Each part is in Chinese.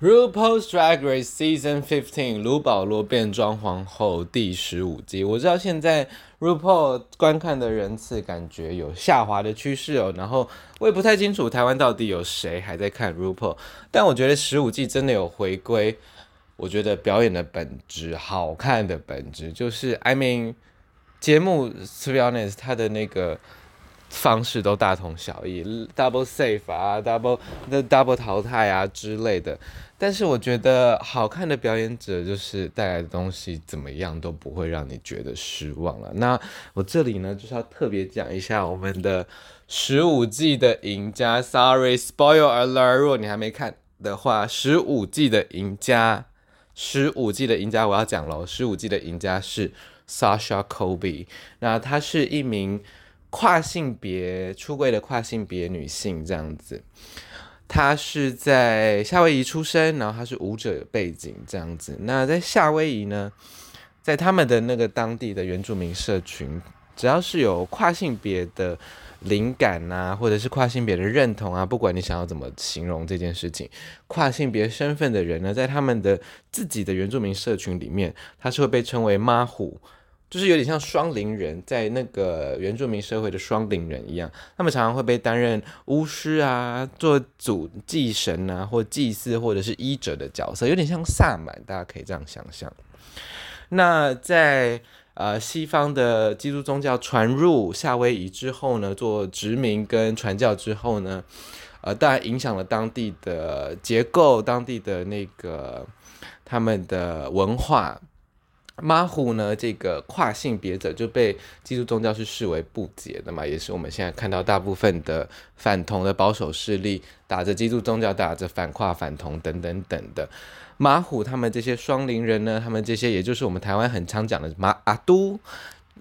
RuPaul's Drag Race Season Fifteen，卢保罗变装皇后第十五季。我知道现在 RuPaul 观看的人次感觉有下滑的趋势哦，然后我也不太清楚台湾到底有谁还在看 RuPaul，但我觉得十五季真的有回归。我觉得表演的本质，好看的本质，就是 I mean 节目，to be honest，它的那个。方式都大同小异，double safe 啊，double 的 double 淘汰啊之类的。但是我觉得好看的表演者就是带来的东西怎么样都不会让你觉得失望了。那我这里呢就是要特别讲一下我们的十五季的赢家，Sorry spoil alert，如果你还没看的话，十五季的赢家，十五季的赢家我要讲喽，十五季的赢家是 Sasha Colby，那她是一名。跨性别出柜的跨性别女性这样子，她是在夏威夷出生，然后她是舞者背景这样子。那在夏威夷呢，在他们的那个当地的原住民社群，只要是有跨性别的灵感啊，或者是跨性别的认同啊，不管你想要怎么形容这件事情，跨性别身份的人呢，在他们的自己的原住民社群里面，他是会被称为妈虎。就是有点像双灵人，在那个原住民社会的双灵人一样，他们常常会被担任巫师啊，做主祭神啊，或祭祀，或者是医者的角色，有点像萨满，大家可以这样想象。那在呃西方的基督宗教传入夏威夷之后呢，做殖民跟传教之后呢，呃，当然影响了当地的结构，当地的那个他们的文化。马虎呢，这个跨性别者就被基督宗教是视为不洁的嘛，也是我们现在看到大部分的反同的保守势力打着基督宗教，打着反跨反同等等等的。马虎他们这些双灵人呢，他们这些也就是我们台湾很常讲的马阿都，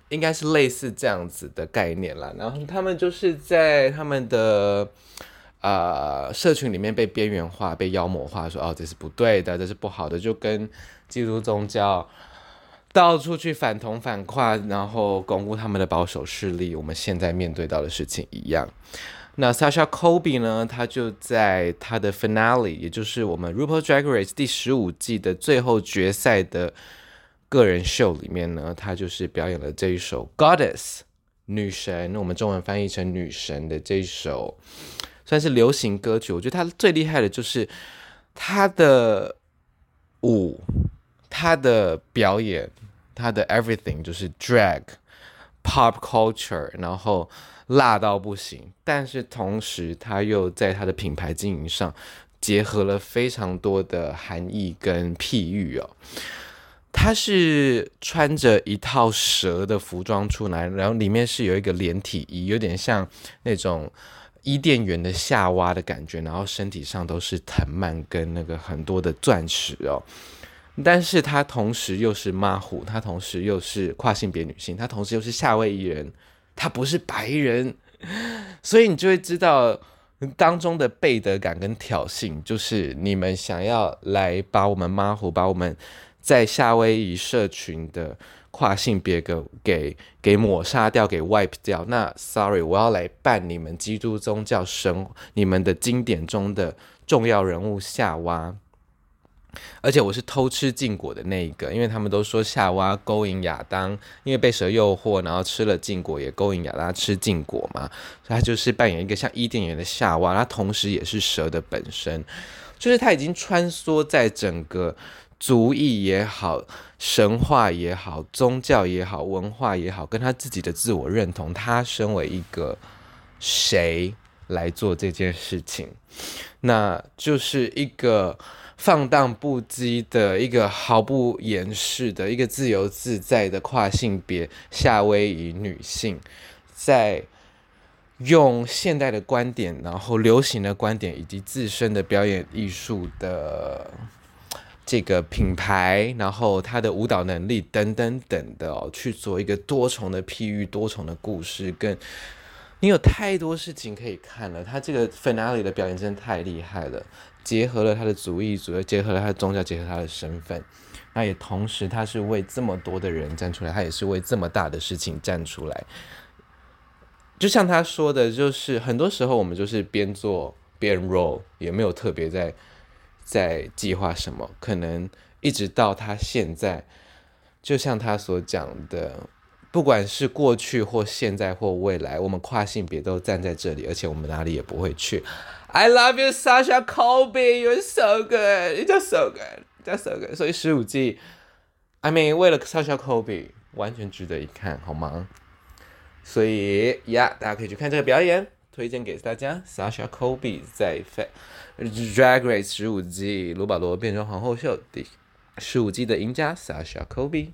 应该是类似这样子的概念啦。然后他们就是在他们的呃社群里面被边缘化、被妖魔化，说哦，这是不对的，这是不好的，就跟基督宗教。到处去反同反跨，然后巩固他们的保守势力。我们现在面对到的事情一样。那 Sasha Colby 呢？他就在他的 Finale，也就是我们 RuPaul Drag Race 第十五季的最后决赛的个人秀里面呢，他就是表演了这一首 Goddess 女神，我们中文翻译成女神的这一首，算是流行歌曲。我觉得他最厉害的就是他的舞。他的表演，他的 everything 就是 drag pop culture，然后辣到不行。但是同时，他又在他的品牌经营上结合了非常多的含义跟譬喻哦。他是穿着一套蛇的服装出来，然后里面是有一个连体衣，有点像那种伊甸园的夏娃的感觉，然后身体上都是藤蔓跟那个很多的钻石哦。但是她同时又是马虎，她同时又是跨性别女性，她同时又是夏威夷人，她不是白人，所以你就会知道当中的背德感跟挑衅，就是你们想要来把我们马虎，把我们在夏威夷社群的跨性别给给给抹杀掉，给 wipe 掉。那 sorry，我要来办你们基督宗教神，你们的经典中的重要人物夏娃。而且我是偷吃禁果的那一个，因为他们都说夏娃勾引亚当，因为被蛇诱惑，然后吃了禁果，也勾引亚当吃禁果嘛。所以他就是扮演一个像伊甸园的夏娃，他同时也是蛇的本身，就是他已经穿梭在整个族裔也好、神话也好、宗教也好、文化也好，跟他自己的自我认同，他身为一个谁来做这件事情，那就是一个。放荡不羁的一个毫不掩饰的一个自由自在的跨性别夏威夷女性，在用现代的观点，然后流行的观点，以及自身的表演艺术的这个品牌，然后她的舞蹈能力等等等的哦，去做一个多重的譬喻、多重的故事，跟你有太多事情可以看了。他这个 finale 的表演真的太厉害了。结合了他的族裔，主要结合了他的宗教，结合他的身份，那也同时他是为这么多的人站出来，他也是为这么大的事情站出来。就像他说的，就是很多时候我们就是边做边 roll，也没有特别在在计划什么，可能一直到他现在，就像他所讲的，不管是过去或现在或未来，我们跨性别都站在这里，而且我们哪里也不会去。I love you, Sasha Colby, you're so good, you're just so good, just so good。所以十五季，I mean，为了 Sasha Colby，完全值得一看，好吗？所以呀，大家可以去看这个表演，推荐给大家。Sasha Colby 在《Drag Race》十五季卢保罗变装皇后秀第十五季的赢家，Sasha Colby。